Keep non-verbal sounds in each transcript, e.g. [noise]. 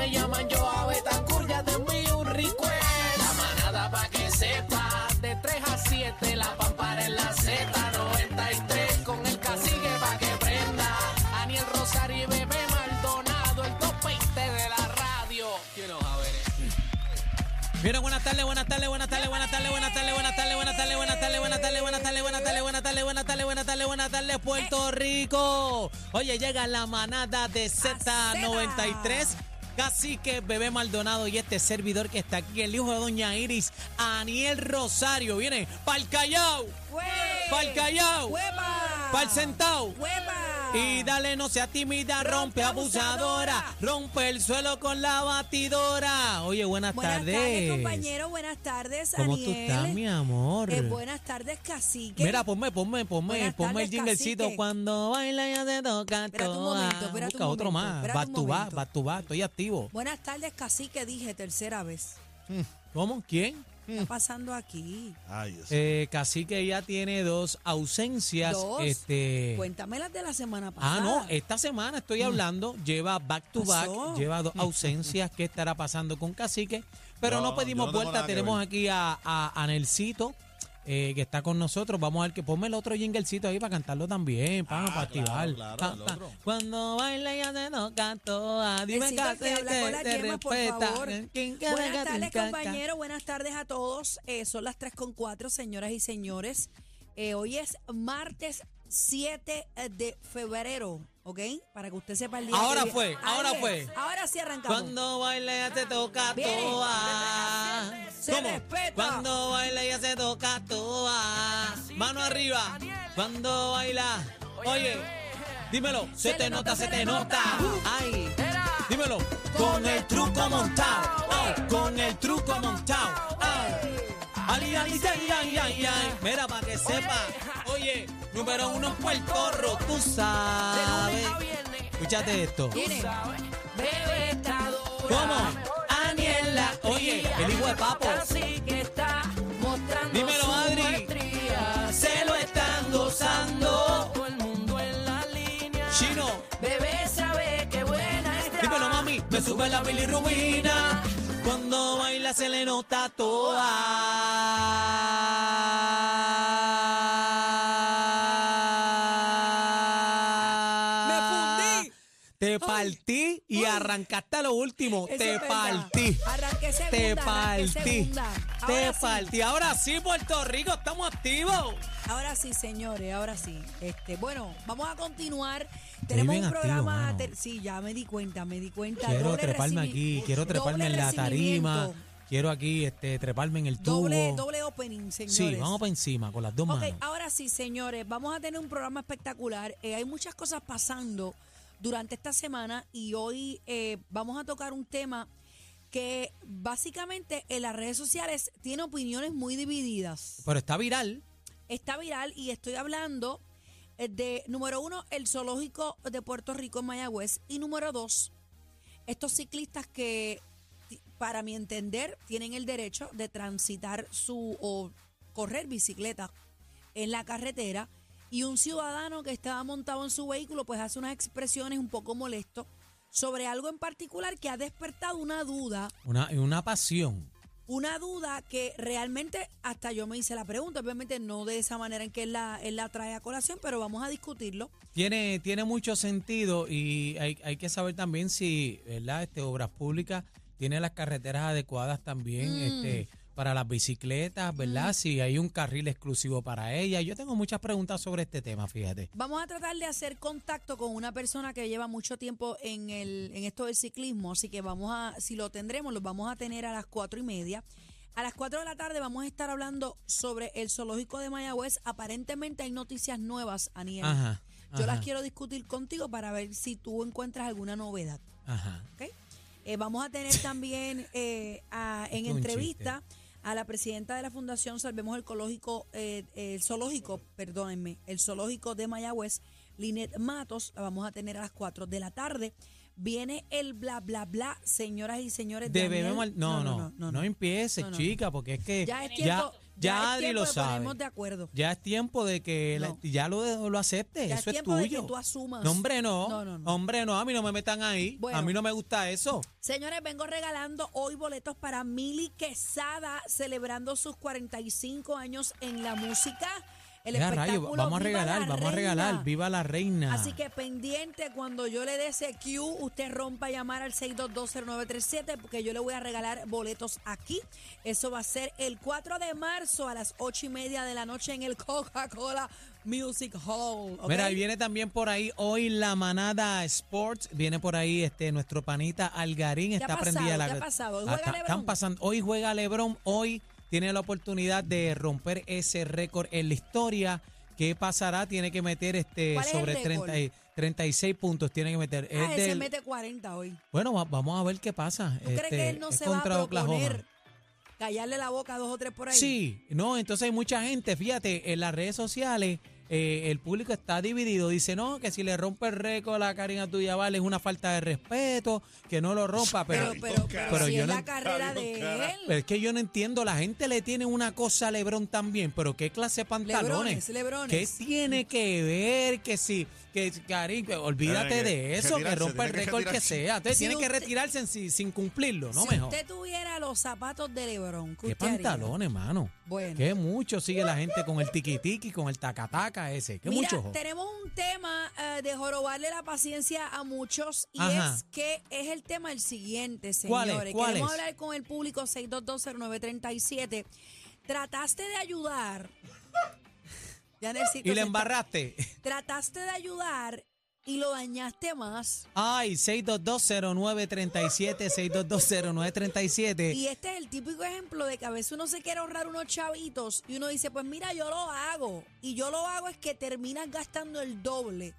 Me llaman yo a Betancourt, ya te envío un request. La manada pa' que sepa, de 3 a 7, la pampara en la Z93, con el cacique pa' que prenda. Aniel Rosario y Bebé Maldonado, el top 20 de la radio. Quiero saber. Bien, buenas tardes, buenas tardes, buenas tardes, buenas tardes, buenas tardes, buenas tardes, buenas tardes, buenas tardes, buenas tardes, buenas tardes, buenas tardes, buenas tardes, buenas tardes, buenas tardes, buenas tardes, Puerto Rico. Oye, llega la manada de Z93. Cacique Bebé Maldonado y este servidor que está aquí, el hijo de Doña Iris, Aniel Rosario, viene pa'l Callao, pa'l Callao, pa'l Sentao. Y dale, no sea tímida, rompe abusadora, rompe el suelo con la batidora. Oye, buenas, Buenas tardes, tardes. compañero. Buenas tardes, ¿Cómo Aniel. tú estás, mi amor? Eh, buenas tardes, cacique. Mira, ponme, ponme, ponme, Buenas ponme el tardes, jinglecito. cacique. Cuando baila ya se toca Espérate un momento, espérate Busca un otro momento, más. to back. Estoy activo. Buenas tardes, cacique, dije tercera vez. ¿Cómo? ¿Quién? ¿Qué está pasando aquí? Ay, Dios. Eh, Cacique ya tiene dos ausencias. Dos. Este. Cuéntame las de la semana pasada. Ah, no, esta semana estoy hablando, lleva back to back, Pasó. lleva dos ausencias. ¿Qué estará pasando con Cacique? Pero no, No, pedimos yo no tengo vuelta, nada que tenemos ver. aquí a, a, a Nelsito, eh, que está con nosotros. Vamos a ver que ponme el otro jinglecito ahí para cantarlo también, para, Ah, para activar. claro, claro, Pa, el otro. Cuando baila ya se toca toda. Dime Necesito que te yema, por respeta. favor. ¿Quién quiere Buenas te tardes, compañero. Buenas tardes a todos. Eh, son las 3 con 4, señoras y señores. Eh, hoy es martes 7 de febrero, ¿ok? Para que usted sepa el día. Ahora que- fue, ahora fue. Ahora sí arrancamos. Cuando baila ya se toca toa. Se ¿Cómo? respeta. Cuando baila ya se toca toa. Mano arriba. Cuando baila. Oye, dímelo. Se te nota, se te nota. Ay. Dímelo. Con el truco montado. Ay, Con el truco montado. Ay. Ay, ay, ay, ay, ay, ay. Mira, para que sepa. Oye, número uno en Puerto Rico, tú sabes. Escúchate esto. Bebé está dura. ¿Cómo? Aniela. Oye, el hijo de papo. Así que está mostrando Dímelo, su Adri. maestría. Se lo están gozando. Todo el mundo en la línea. Chino, Bebé sabe que buena está. dímelo, mami. Me sube la bilirrubina. Cuando baila se le nota toda. Y arrancaste a lo último. Eso Te es partí. Arranqué segunda, Te arranqué partí. segunda. Te Ahora sí. partí. Ahora sí, Puerto Rico, estamos activos. Ahora sí, señores, ahora sí. Este, bueno, vamos a continuar. Tenemos bien un activo, programa. mano. ter- sí, ya me di cuenta, me di cuenta. Quiero Doble treparme aquí, quiero treparme doble en la tarima. recibimiento. Quiero aquí este, treparme en el tubo. Doble, doble opening, señores. sí, vamos para encima con las dos Ok, manos. ahora sí, señores, vamos a tener un programa espectacular. Eh, hay muchas cosas pasando durante esta semana y hoy eh, vamos a tocar un tema que básicamente en las redes sociales tiene opiniones muy divididas. Pero está viral. Está viral y estoy hablando eh, de, número uno, el zoológico de Puerto Rico en Mayagüez y número dos, estos ciclistas que, para mi entender, tienen el derecho de transitar su o correr bicicleta en la carretera y un ciudadano que estaba montado en su vehículo pues hace unas expresiones un poco molesto sobre algo en particular que ha despertado una duda Una, una pasión. una duda que realmente hasta yo me hice la pregunta, obviamente no de esa manera en que él la, él la trae a colación, pero vamos a discutirlo. Tiene, tiene mucho sentido y hay, hay que saber también si, ¿verdad? Este, Obras Públicas tiene las carreteras adecuadas también, Mm. este, para las bicicletas, ¿verdad? Si hay un carril exclusivo para ellas. Yo tengo muchas preguntas sobre este tema, fíjate. Vamos a tratar de hacer contacto con una persona que lleva mucho tiempo en, el, en esto del ciclismo, así que vamos a, si lo tendremos, lo vamos a tener a las cuatro y media. A las 4 de la tarde vamos a estar hablando sobre el zoológico de Mayagüez. Aparentemente hay noticias nuevas, Aniel. Ajá. Yo las quiero discutir contigo para ver si tú encuentras alguna novedad. Ajá. ¿ok? Eh, vamos a tener también eh, a- en entrevista a la presidenta de la Fundación Salvemos el Ecológico, eh, el zoológico, perdónenme, el zoológico de Mayagüez, Linet Matos, la vamos a tener a las 4 de la tarde. Viene el bla bla bla, señoras y señores. de Debemos no, no, no, empieces, No, no. chica, porque es que Ya es tiempo, ya es Adri lo de sabe. de acuerdo. Ya es tiempo de que la- ya lo, lo aceptes, Ya es eso es de tuyo. que tú asumas. No, hombre, no. No, no, no. Hombre, no, a mí no me metan ahí. Bueno. a mí no me gusta eso. Señores, vengo regalando hoy boletos para Mili Quesada celebrando sus 45 años en la música. El Ya, espectáculo rayo, vamos a regalar, la vamos a regalar. Viva la reina. Así que pendiente cuando yo le dé ese cue, usted rompa a llamar al 6220937 porque yo le voy a regalar boletos aquí. Eso va a ser el 4 de marzo a las 8 y media de la noche en el Coca-Cola Music Hall. Mira, y viene también por ahí hoy la manada Sports. Viene por ahí este nuestro panita Algarín. ¿Qué Está pasado? prendida la. ¿Qué ha pasado? ¿Hoy Ah, juega LeBron? están pasando. Hoy juega LeBron. Hoy tiene la oportunidad de romper ese récord en la historia. ¿Qué pasará? Tiene que meter este ¿Cuál es el sobre récord? 30 y- 36 puntos. Tiene que meter. Ah, Es él se mete 40 hoy. bueno, va- vamos a ver qué pasa. ¿Tú crees Este, que él no es se va a contra Oklahoma. proponer callarle la boca a dos o tres por ahí? Sí, no, entonces hay mucha gente, fíjate, en las redes sociales eh, el público está dividido. Dice, no, que si le rompe el récord a Karina Tuyabal es una falta de respeto, que no lo rompa, pero, Pero, pero, pero, pero si yo es no- la carrera de él. pero es que yo no entiendo, la gente le tiene una cosa a Lebron también, pero ¿qué clase de pantalones? Lebrones, lebrones. ¿Qué tiene que ver que si, que Karin, que olvídate que de eso, que retirarse, rompa el que récord que sea. Entonces Si tiene que retirarse sin, sin cumplirlo, no si mejor. usted tuviera los zapatos de Lebron, ¿qué, ¿Qué pantalones, mano? Bueno. Qué mucho sigue la gente con el tiquitiqui, con el tacataca ese. Qué Mira, mucho. tenemos un tema eh, de jorobarle la paciencia a muchos y Ajá. es que es el tema el siguiente, ¿Cuál es? señores. ¿Cuál Queremos es? hablar con el público 6220937. Trataste de ayudar. [laughs] Ya necesito Y le embarraste. Trataste de ayudar y lo dañaste más. Ay, 6220937, 6220937. Y este es el típico ejemplo de que a veces uno se quiere ahorrar unos chavitos y uno dice, pues mira, yo lo hago. Y yo lo hago es que terminas gastando el doble.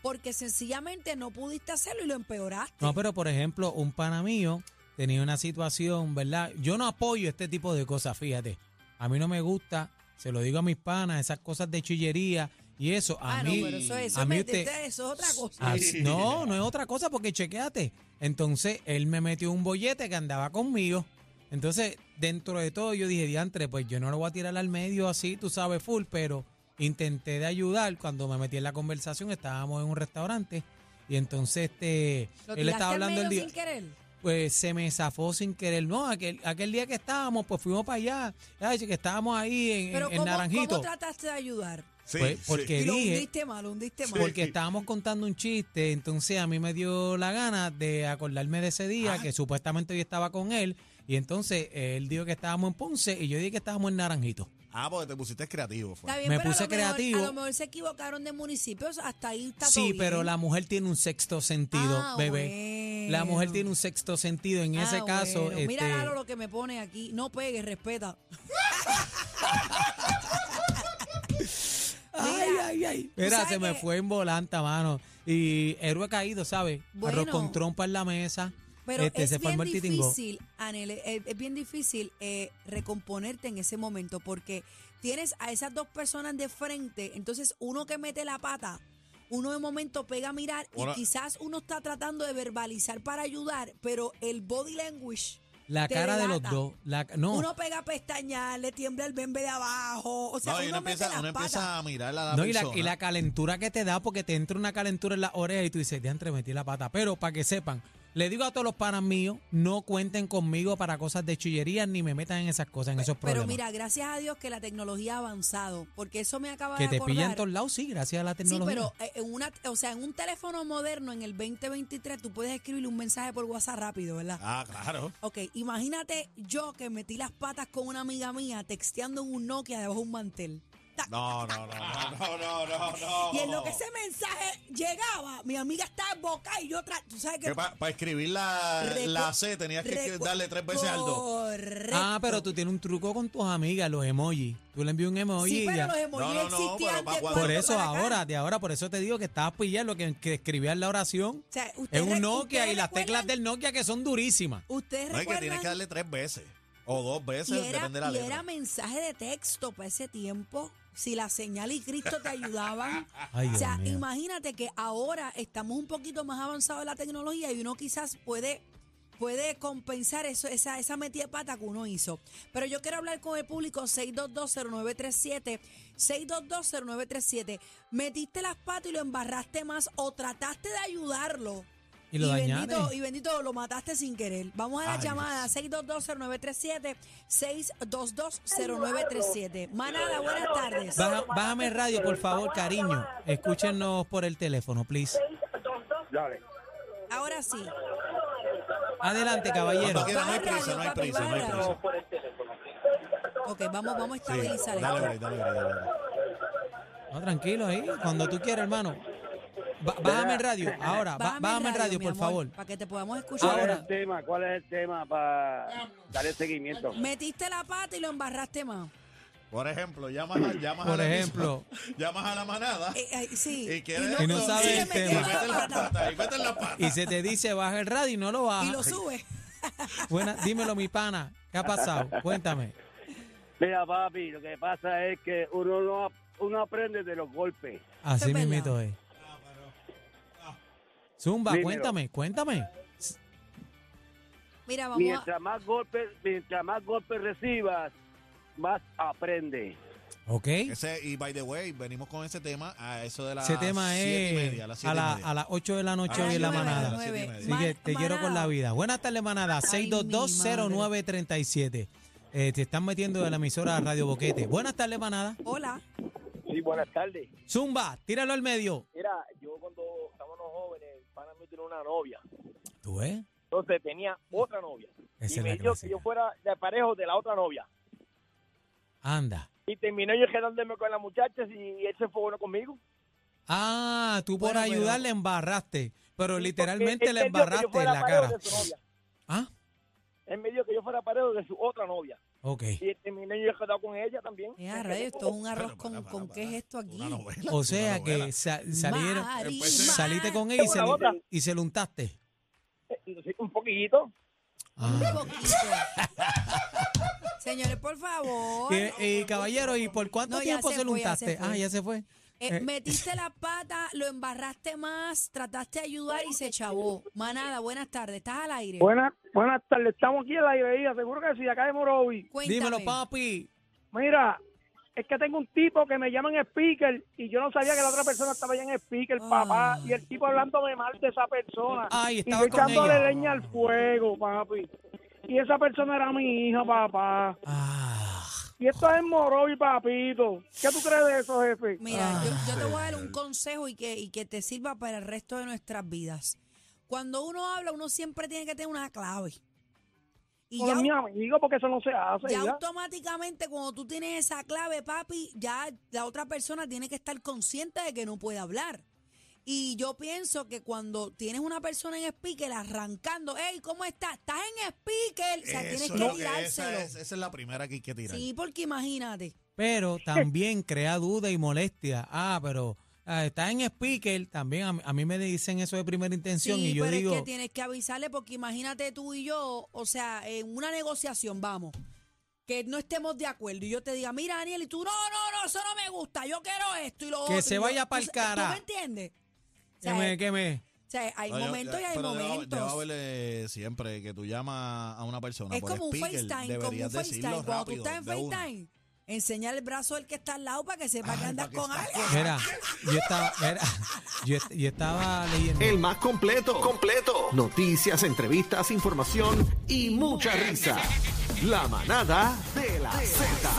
Porque sencillamente no pudiste hacerlo y lo empeoraste. No, pero por ejemplo, un pana mío tenía una situación, ¿verdad? Yo no apoyo este tipo de cosas, fíjate. A mí no me gusta, se lo digo a mis panas, esas cosas de chillería y eso. A ah, mí, no, pero eso, eso, a mí usted- eso es otra cosa. Ah, no, no es otra cosa porque chequeate. Entonces, él me metió un bollete que andaba conmigo. Entonces, dentro de todo, yo dije, diantre, pues yo no lo voy a tirar al medio así, tú sabes, full, pero intenté de ayudar. Cuando me metí en la conversación, estábamos en un restaurante y entonces este, ¿Lo él estaba al hablando el día. sin querer? Pues se me zafó sin querer. No, aquel, aquel día que estábamos, pues fuimos para allá. Ay, que estábamos ahí en, Pero en, en ¿cómo, Naranjito. ¿cómo trataste de ayudar? Sí, Pues, sí. porque lo dije, hundiste mal, lo hundiste mal. porque estábamos contando un chiste, entonces a mí me dio la gana de acordarme de ese día que supuestamente yo estaba con él y entonces él dijo que estábamos en Ponce y yo dije que estábamos en Naranjito. Ah, porque te pusiste creativo. Fue. Está bien, me pero a puse mejor- creativo. a lo mejor se equivocaron de municipios, hasta ahí está todo Sí, bien. pero la mujer tiene un sexto sentido, Ah, bebé. La mujer tiene un sexto sentido. En ese Ah, caso, bueno. Mira este, Lalo lo que me pone aquí. No pegues, respeta. [laughs] Ay, ay, Mira, se me fue en volanta, mano. Y héroe caído, ¿sabes? Bueno. Arroz con trompa en la mesa. Pero este, es se bien difícil, Anel, es, es bien difícil eh, recomponerte en ese momento porque tienes a esas dos personas de frente, entonces uno que mete la pata, uno de momento pega a mirar y quizás uno está tratando de verbalizar para ayudar, pero el body language, La te cara de los dos. La, no, uno pega a pestañear, le tiembla el bembe de abajo, o sea, no, uno, uno, empieza, las uno empieza a mirar a la No, y la, y la calentura que te da porque te entra una calentura en la oreja y tú dices, diantre, metí la pata. Pero para que sepan, Le digo a todos los panas míos, no cuenten conmigo para cosas de chillería ni me metan en esas cosas, en esos Pero problemas. mira, gracias a Dios que la tecnología ha avanzado, porque eso me acaba que de te acordar. pillan en todos lados, sí, gracias a la Sí, tecnología. pero eh, en una, o sea, en un teléfono moderno en el 2023 tú puedes escribirle un mensaje por WhatsApp rápido, ¿verdad? Ah, claro. Ok, imagínate yo que metí las patas con una amiga mía texteando en un Nokia debajo de un mantel. Ta- No, no, no, no, no, no, no, no. Y en lo que ese mensaje llegaba, mi amiga estaba en boca y yo tra- tú sabes que Que para escribir la, la C tenías que darle tres veces al dos. Correcto. ah, pero tú tienes un truco con tus amigas, los emojis. Tú le envías un emoji Sí, y pero ya. los emojis No, no, no, existían cuando- Por eso acá. ahora, de ahora, por eso te digo que estabas pillando que, que escribías la oración O sea, ustedes un Nokia y las teclas del Nokia que son durísimas. Ustedes No es que tienes que darle tres veces. O dos veces, y era, depende de la y letra. era mensaje de texto para ese tiempo. Si la señal y Cristo te ayudaban. [laughs] Ay, o sea, imagínate que ahora estamos un poquito más avanzados en la tecnología y uno quizás puede, puede compensar eso, esa, esa metida de pata que uno hizo. Pero yo quiero hablar con el público 6220937. 6220937. ¿Metiste las patas y lo embarraste más o trataste de ayudarlo? Y lo bendito, dañaste. y bendito, lo mataste sin querer. Vamos a la Ay, llamada 6220937, 6220937. Manada, buenas tardes. Baja- bájame el radio, por favor, cariño. Escúchenos por el teléfono, please. Dale. Ahora sí. Adelante, caballero. No hay prisa, no hay prisa, no hay prisa. Ok, vamos, vamos a Sí, estabilizar dale, esto. break, dale, dale, break. No, tranquilo ahí, cuando tú quieras, hermano. Bájame el radio, [laughs] ahora, ba- bájame el radio, por amor, favor. Para que te podamos escuchar. ¿Cuál Ahora. es el tema? ¿Cuál es el tema para darle seguimiento? Metiste la pata y lo embarraste más. Por ejemplo, llamas a, llamas Por a la ejemplo. [laughs] llamas a la manada Eh, eh, sí. y quieres Y no y sabes el tema. y la pata. y. Y se te dice, baja el radio y no lo Y baja. lo sube. [laughs] Buena, dímelo, mi pana. ¿Qué ha pasado? Cuéntame. Mira, papi, lo que pasa es que uno no uno aprende de los golpes. Así mismito es. Zumba, Dímelo. cuéntame, cuéntame. Mira, vamos a. Mientras más golpes, mientras más golpes recibas, más aprende. Ok. Ese, y by the way, venimos con ese tema a eso de las Ese tema siete y es media, a las a, la- media. a las 8 de la noche A hoy en la manada. a. Así que te quiero con la vida. Buenas tardes, manada. Ay, mi 6220937. Eh, te están metiendo de la emisora Radio Boquete. Buenas tardes, manada. Hola. Sí, buenas tardes. Zumba, tíralo al medio. Mira, yo cuando estábamos tenía una novia. ¿Tú ves? Entonces tenía otra novia. Esa y me la dijo que yo fuera de parejo de la otra novia. Anda. Y terminé yo quedándome con las muchachas y él se fue bueno conmigo. Ah, tú por Bueno, ayudar le embarraste, pero literalmente le embarraste en la cara. Ah, Él me dijo que yo fuera parejo de su otra novia. Ok. Y terminé yo quedado con ella también. Eh, a rayos, esto es un arroz con, para, con para. qué es esto aquí. Una novela, O sea una que sa- salieron, saliste con ella y se, y se lo untaste. Eh, Un poquito. Ah. Un poquito. [laughs] Señores, por favor. Y, y, caballero, ¿y por cuánto No, tiempo se lo fue. ah, ya se fue. Eh, Eh. metiste la pata, lo embarraste más, trataste de ayudar y se chavó. Manada, buenas tardes. ¿Estás al aire? Buenas, buenas tardes. Estamos aquí en la librería. Seguro que sí, acá de Morovi. Cuéntame. Dímelo, papi. Mira, es que tengo un tipo que me llama en speaker y yo no sabía que la otra persona estaba ya en speaker, Ah. papá. Y el tipo hablándome mal de esa persona. Ay, y estaba yo echándole ella. leña al fuego, papi. Y esa persona era mi hija, papá. Ah, Y esto es en Morovi, papito. ¿Qué tú crees de eso, jefe? Mira, yo, yo te voy a dar un consejo y que, y que te sirva para el resto de nuestras vidas. Cuando uno habla, uno siempre tiene que tener una clave. Y ya, mi amigo porque eso no se hace. ya ya. automáticamente cuando tú tienes esa clave, papi, ya la otra persona tiene que estar consciente de que no puede hablar. Y yo pienso que cuando tienes una persona en speaker arrancando, hey, ¿cómo estás? Estás en speaker. O sea, tienes Eso que es lo que- esa, tirárselo. es, esa es la primera que hay que tirar. Sí, porque imagínate. pero también crea duda y molestia. Ah, pero ah, está en speaker. También a, mí- a mí me dicen eso de primera intención Sí, y yo pero digo, es que tienes que avisarle porque imagínate tú y yo, o sea, en una negociación, vamos, que no estemos de acuerdo y yo te diga, mira Daniel, y tú, no, no, no, eso no me gusta, yo quiero esto y lo Que otro. se y yo- vaya pa'l sa- cara. ¿Tú me entiendes? O que sea, me, que me. o sea, hay No, yo- momentos y hay pero momentos. Eh, siempre que tú llamas a una persona es por como un FaceTime, como un FaceTime. Cuando tú estás en. FaceTime, Enseña el brazo del que está al lado para que sepa que andas con alguien. Mira, yo estaba, mira, yo, yo estaba leyendo. El más completo. Completo. Noticias, entrevistas, información y mucha risa. La manada de la Z.